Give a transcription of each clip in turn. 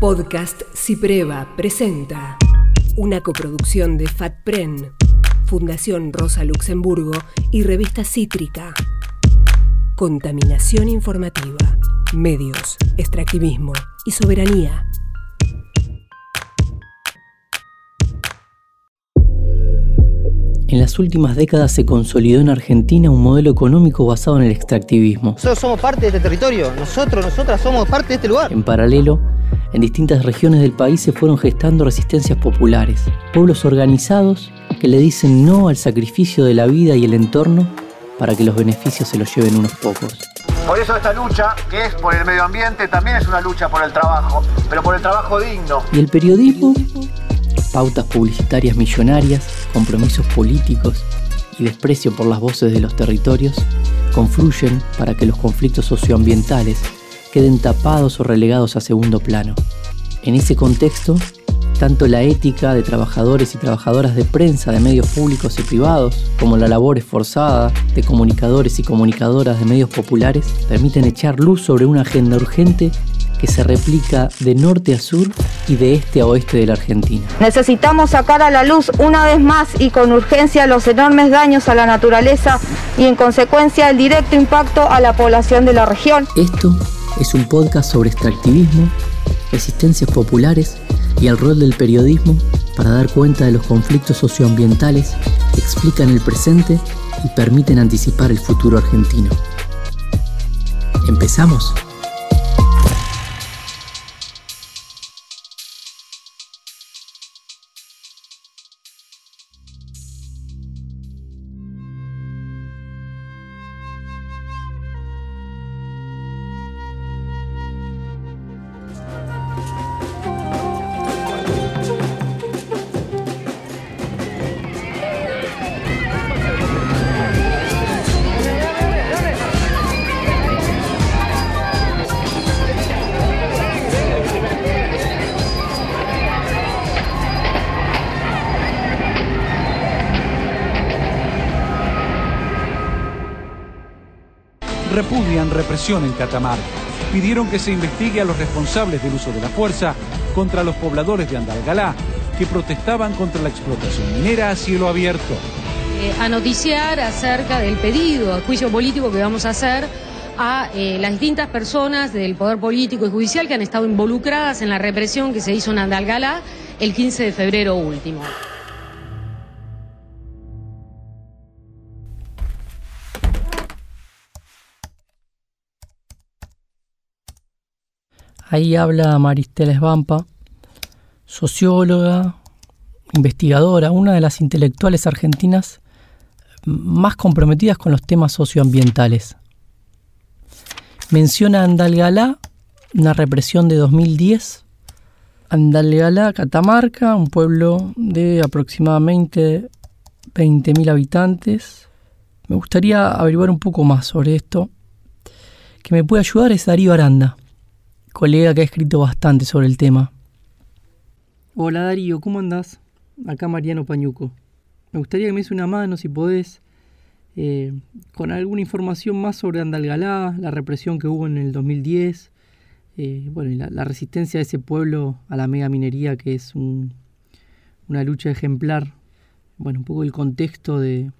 Podcast Cipreva presenta una coproducción de FATPREN, Fundación Rosa Luxemburgo y Revista Cítrica. Contaminación informativa, medios, extractivismo y soberanía. En las últimas décadas se consolidó en Argentina un modelo económico basado en el extractivismo. Nosotros somos parte de este territorio, nosotros, nosotras somos parte de este lugar. En paralelo, en distintas regiones del país se fueron gestando resistencias populares, pueblos organizados que le dicen no al sacrificio de la vida y el entorno para que los beneficios se los lleven unos pocos. Por eso esta lucha, que es por el medio ambiente, también es una lucha por el trabajo, pero por el trabajo digno. ¿Y el periodismo? Pautas publicitarias millonarias, compromisos políticos y desprecio por las voces de los territorios confluyen para que los conflictos socioambientales queden tapados o relegados a segundo plano. En ese contexto, tanto la ética de trabajadores y trabajadoras de prensa de medios públicos y privados, como la labor esforzada de comunicadores y comunicadoras de medios populares, permiten echar luz sobre una agenda urgente que se replica de norte a sur y de este a oeste de la Argentina. Necesitamos sacar a la luz una vez más y con urgencia los enormes daños a la naturaleza y en consecuencia el directo impacto a la población de la región. Esto es un podcast sobre extractivismo, resistencias populares y el rol del periodismo para dar cuenta de los conflictos socioambientales que explican el presente y permiten anticipar el futuro argentino. ¿Empezamos? Repudian represión en Catamarca. Pidieron que se investigue a los responsables del uso de la fuerza contra los pobladores de Andalgalá, que protestaban contra la explotación minera a cielo abierto. Eh, a noticiar acerca del pedido a juicio político que vamos a hacer a eh, las distintas personas del poder político y judicial que han estado involucradas en la represión que se hizo en Andalgalá el 15 de febrero último. Ahí habla Maristela Esbampa, socióloga, investigadora, una de las intelectuales argentinas más comprometidas con los temas socioambientales. Menciona Andalgalá, una represión de 2010. Andalgalá, Catamarca, un pueblo de aproximadamente 20.000 habitantes. Me gustaría averiguar un poco más sobre esto. Que me puede ayudar es Darío Aranda colega que ha escrito bastante sobre el tema. Hola Darío, ¿cómo andás? Acá Mariano Pañuco. Me gustaría que me des una mano, si podés, eh, con alguna información más sobre Andalgalá, la represión que hubo en el 2010, eh, bueno, la, resistencia de ese pueblo a la mega minería, que es una lucha ejemplar. Bueno, un poco el contexto de,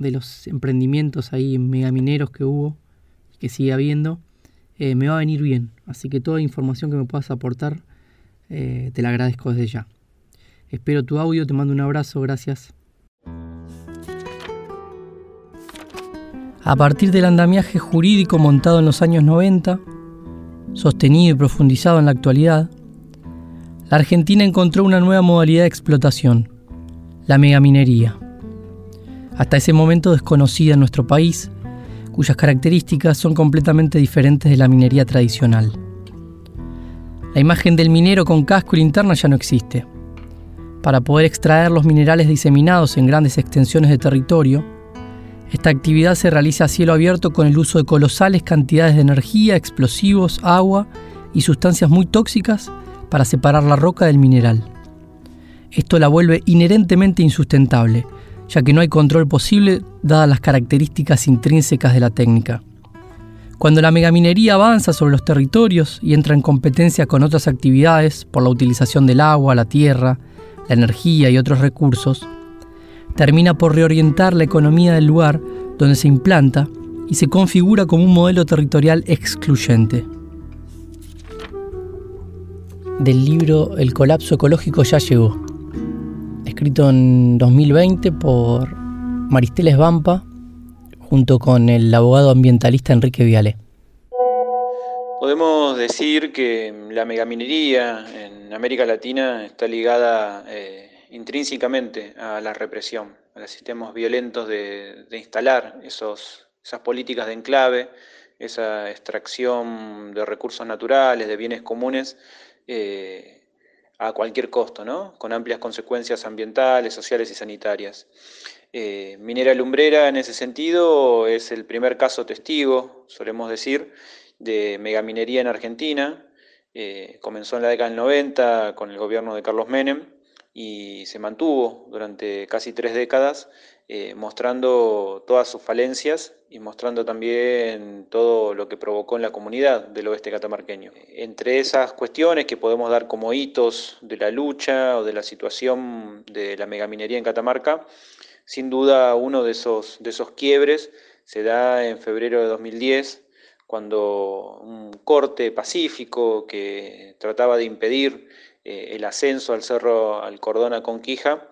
de los emprendimientos ahí megamineros que hubo, que sigue habiendo. Eh, me va a venir bien. Así que toda información que me puedas aportar, eh, te la agradezco desde ya. Espero tu audio, te mando un abrazo, gracias. A partir del andamiaje jurídico montado en los años 90, sostenido y profundizado en la actualidad, la Argentina encontró una nueva modalidad de explotación, la megaminería. Hasta ese momento desconocida en nuestro país, cuyas características son completamente diferentes de la minería tradicional. La imagen del minero con casco y linterna ya no existe. Para poder extraer los minerales diseminados en grandes extensiones de territorio, esta actividad se realiza a cielo abierto con el uso de colosales cantidades de energía, explosivos, agua y sustancias muy tóxicas para separar la roca del mineral. Esto la vuelve inherentemente insustentable, ya que no hay control posible dadas las características intrínsecas de la técnica. Cuando la megaminería avanza sobre los territorios y entra en competencia con otras actividades por la utilización del agua, la tierra, la energía y otros recursos, termina por reorientar la economía del lugar donde se implanta y se configura como un modelo territorial excluyente. Del libro El colapso ecológico ya llegó, escrito en 2020 por Maristeles Vampa junto con el abogado ambientalista Enrique Viale. Podemos decir que la megaminería en América Latina está ligada eh, intrínsecamente a la represión, a los sistemas violentos de, instalar esas políticas de enclave, esa extracción de recursos naturales, de bienes comunes, eh, a cualquier costo, ¿no? con amplias consecuencias ambientales, sociales y sanitarias. Eh, Minera Lumbrera en ese sentido es el primer caso testigo, solemos decir, de megaminería en Argentina. Eh, comenzó en la década del 90 con el gobierno de Carlos Menem y se mantuvo durante casi tres décadas eh, mostrando todas sus falencias y mostrando también todo lo que provocó en la comunidad del oeste catamarqueño. Entre esas cuestiones que podemos dar como hitos de la lucha o de la situación de la megaminería en Catamarca, sin duda uno de esos, de esos quiebres se da en febrero de 2010, cuando un corte pacífico que trataba de impedir el ascenso al cerro al Cordona Conquija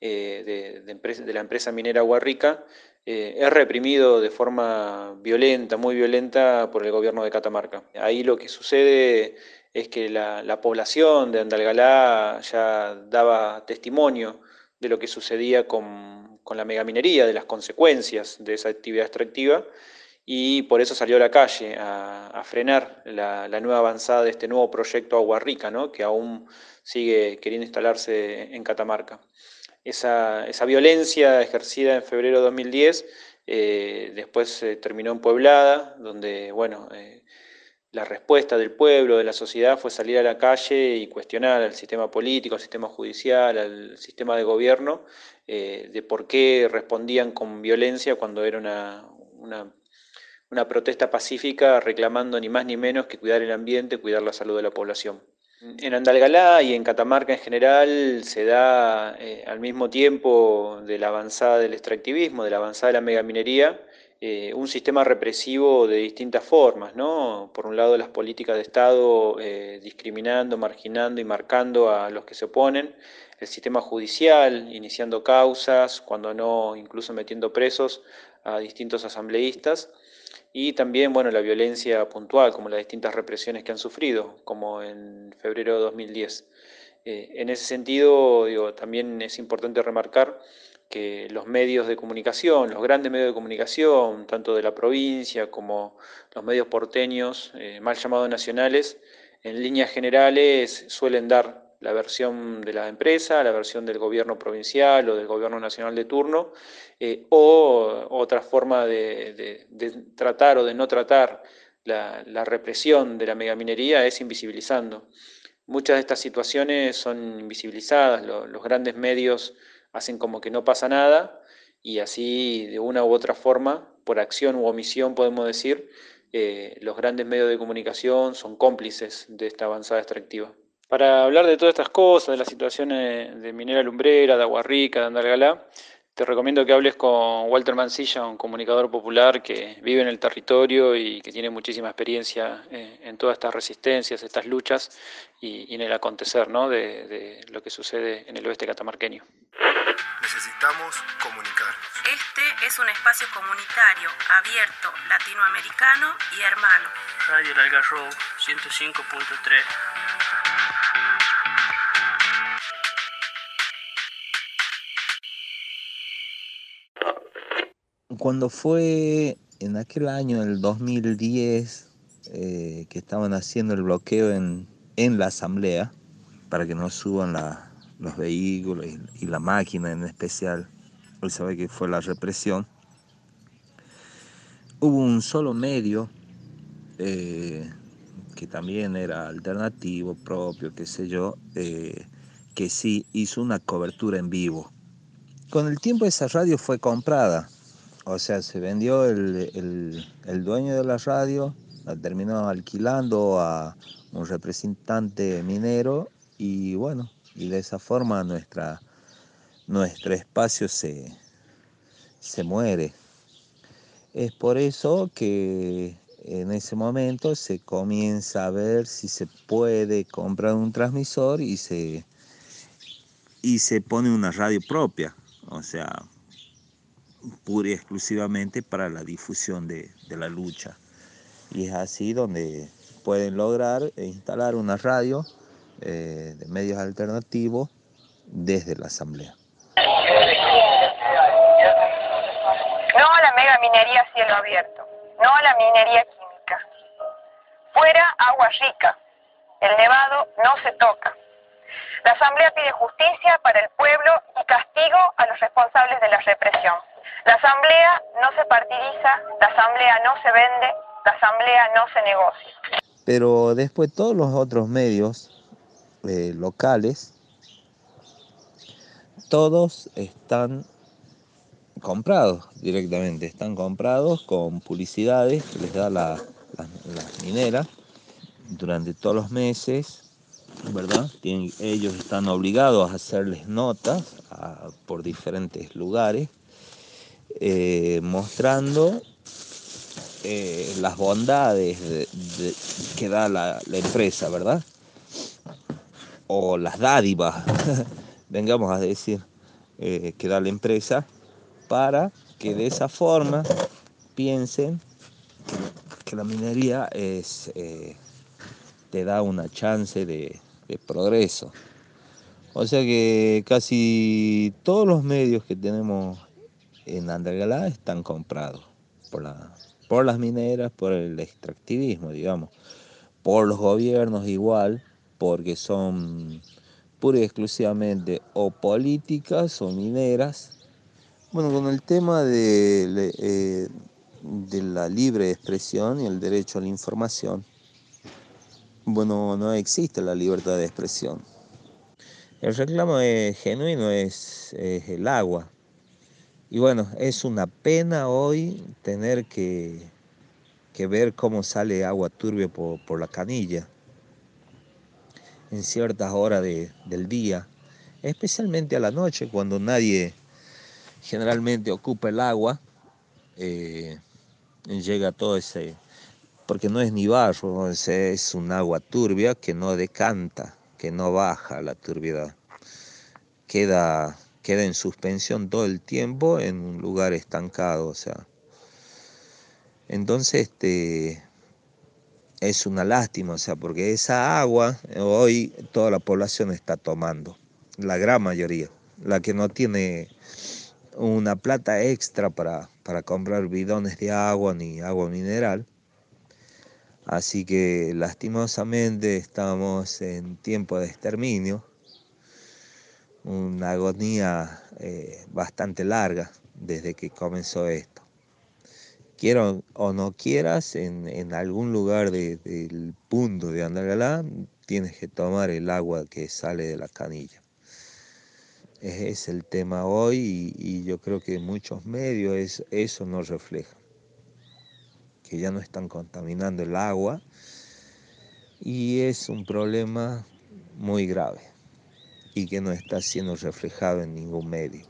eh, de, la empresa minera Guarrica eh, es reprimido de forma violenta, muy violenta por el gobierno de Catamarca. Ahí lo que sucede es que la, la población de Andalgalá ya daba testimonio de lo que sucedía con con la megaminería, de las consecuencias de esa actividad extractiva, y por eso salió a la calle a, frenar la, nueva avanzada de este nuevo proyecto Agua Rica, ¿no? que aún sigue queriendo instalarse en Catamarca. Esa, violencia ejercida en febrero de 2010 eh, después terminó en Pueblada, donde bueno, eh, la respuesta del pueblo, de la sociedad, fue salir a la calle y cuestionar al sistema político, al sistema judicial, al sistema de gobierno, eh, de por qué respondían con violencia cuando era una, una, protesta pacífica reclamando ni más ni menos que cuidar el ambiente, cuidar la salud de la población. En Andalgalá y en Catamarca en general se da eh, al mismo tiempo de la avanzada del extractivismo, de la avanzada de la megaminería, eh, un sistema represivo de distintas formas, ¿no? Por un lado las políticas de Estado eh, discriminando, marginando y marcando a los que se oponen, el sistema judicial iniciando causas, cuando no incluso metiendo presos a distintos asambleístas, y también bueno, la violencia puntual, como las distintas represiones que han sufrido, como en febrero de 2010. Eh, en ese sentido, digo, también es importante remarcar que los medios de comunicación, los grandes medios de comunicación, tanto de la provincia como los medios porteños, eh, mal llamados nacionales, en líneas generales suelen dar la versión de la empresa, la versión del gobierno provincial o del gobierno nacional de turno, eh, o otra forma de, tratar o de no tratar la, represión de la megaminería es invisibilizando. Muchas de estas situaciones son invisibilizadas, los grandes medios hacen como que no pasa nada y así de una u otra forma, por acción u omisión podemos decir, eh, los grandes medios de comunicación son cómplices de esta avanzada extractiva. Para hablar de todas estas cosas, de las situaciones de Minera Lumbrera, de Agua Rica, de Andalgalá, te recomiendo que hables con Walter Mancilla, un comunicador popular que vive en el territorio y que tiene muchísima experiencia eh, en todas estas resistencias, estas luchas y, en el acontecer ¿no? de, de, lo que sucede en el oeste catamarqueño. Necesitamos comunicarnos. Este es un espacio comunitario, abierto, latinoamericano y hermano. Radio El Algarrobo 105.3. Cuando fue en aquel año, el 2010, eh, que estaban haciendo el bloqueo en, la asamblea para que no suban los vehículos y, la máquina en especial, hoy sabe que fue la represión, hubo un solo medio eh, que también era alternativo, propio, qué sé yo, eh, que sí hizo una cobertura en vivo. Con el tiempo esa radio fue comprada O sea, se vendió el, el dueño de la radio, la terminó alquilando a un representante minero y bueno, y de esa forma nuestra, nuestro espacio se, se muere. Es por eso que en ese momento se comienza a ver si se puede comprar un transmisor y se, y se pone una radio propia, o sea, pura y exclusivamente para la difusión de, la lucha. Y es así donde pueden lograr instalar una radio eh, de medios alternativos desde la Asamblea. No a la mega minería cielo abierto, no a la minería química. Fuera agua rica, el nevado no se toca. La Asamblea pide justicia para el pueblo y castigo a los responsables de la represión. La Asamblea no se partidiza, la Asamblea no se vende, la Asamblea no se negocia. Pero después todos los otros medios eh, locales, todos están comprados directamente, están comprados con publicidades que les da la, minera durante todos los meses, ¿verdad? ellos están obligados a hacerles notas por diferentes lugares, eh, mostrando eh, las bondades que da la, empresa, ¿verdad? o las dádivas, vengamos a decir, eh, que da la empresa, para que de esa forma piensen que, la minería es, te da una chance de, progreso. O sea que casi todos los medios que tenemos en Andalgalá están comprados por, la, por las mineras, por el extractivismo, digamos, por los gobiernos igual, porque son pura y exclusivamente o políticas o mineras. Bueno, con el tema de, eh, de la libre expresión y el derecho a la información, bueno, no existe la libertad de expresión. El reclamo es genuino, es, el agua. Y bueno, es una pena hoy tener que, ver cómo sale agua turbia por la canilla en ciertas horas del día, especialmente a la noche cuando nadie generalmente ocupa el agua, eh, llega todo ese, porque no es ni barro, es un agua turbia que no decanta, que no baja la turbiedad, queda, queda en suspensión todo el tiempo en un lugar estancado, o sea. Entonces, este, es una lástima, o sea, porque esa agua hoy toda la población está tomando, la gran mayoría, la que no tiene una plata extra para, para comprar bidones de agua ni agua mineral. Así que lastimosamente estamos en tiempo de exterminio, una agonía eh, bastante larga desde que comenzó esto. Quiero o no quieras, en, algún lugar del punto de Andalgalá tienes que tomar el agua que sale de la canilla. Ese es el tema hoy y, yo creo que muchos medios eso no refleja, que ya no están contaminando el agua y es un problema muy grave y que no está siendo reflejado en ningún medio.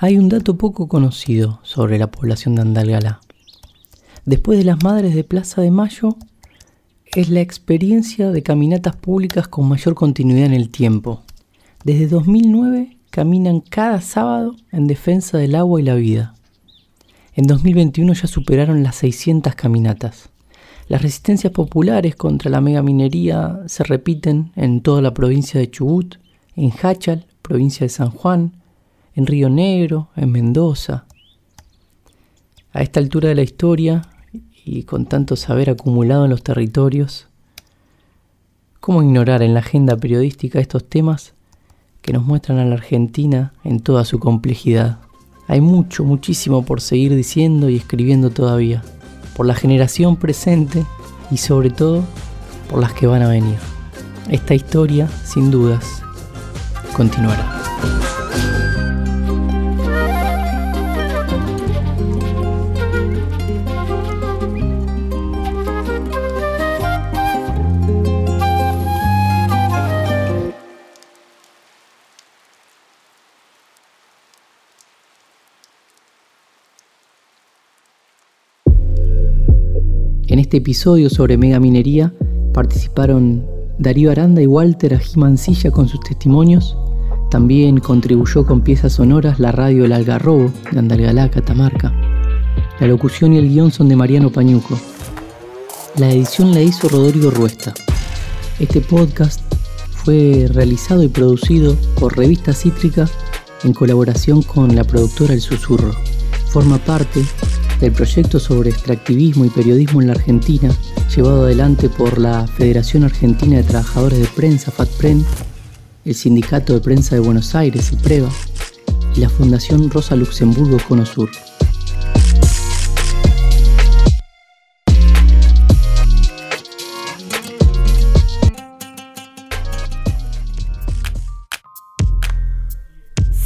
Hay un dato poco conocido sobre la población de Andalgalá. Después de las Madres de Plaza de Mayo, es la experiencia de caminatas públicas con mayor continuidad en el tiempo. Desde 2009 caminan cada sábado en defensa del agua y la vida. En 2021 ya superaron las 600 caminatas. Las resistencias populares contra la megaminería se repiten en toda la provincia de Chubut, en Hachal, provincia de San Juan, en Río Negro, en Mendoza. A esta altura de la historia y con tanto saber acumulado en los territorios, ¿cómo ignorar en la agenda periodística estos temas que nos muestran a la Argentina en toda su complejidad? Hay mucho, muchísimo por seguir diciendo y escribiendo todavía, por la generación presente y sobre todo por las que van a venir. Esta historia, sin dudas, continuará. En este episodio sobre megaminería participaron Darío Aranda y Walter Ajimancilla con sus testimonios. También contribuyó con piezas sonoras la radio El Algarrobo de Andalgalá, Catamarca. La locución y el guion son de Mariano Pañuco. La edición la hizo Rodrigo Ruesta. Este podcast fue realizado y producido por Revista Cítrica en colaboración con la productora El Susurro. Forma parte del proyecto sobre extractivismo y periodismo en la Argentina, llevado adelante por la Federación Argentina de Trabajadores de Prensa, FATPREN, el Sindicato de Prensa de Buenos Aires, IPREVA, y la Fundación Rosa Luxemburgo Conosur.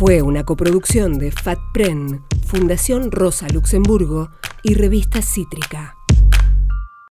Fue una coproducción de FATPREN, Fundación Rosa Luxemburgo y Revista Cítrica.